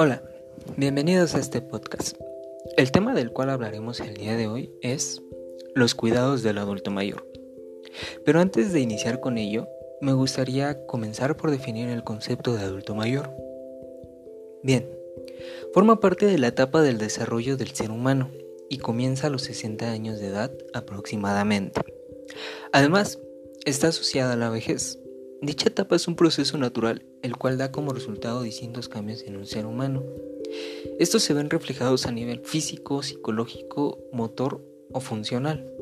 Hola, bienvenidos a este podcast. El tema del cual hablaremos el día de hoy es los cuidados del adulto mayor. Pero antes de iniciar con ello, me gustaría comenzar por definir el concepto de adulto mayor. Bien, forma parte de la etapa del desarrollo del ser humano y comienza a los 60 años de edad aproximadamente. Además, está asociada a la vejez. Dicha etapa es un proceso natural, el cual da como resultado distintos cambios en un ser humano. Estos se ven reflejados a nivel físico, psicológico, motor o funcional.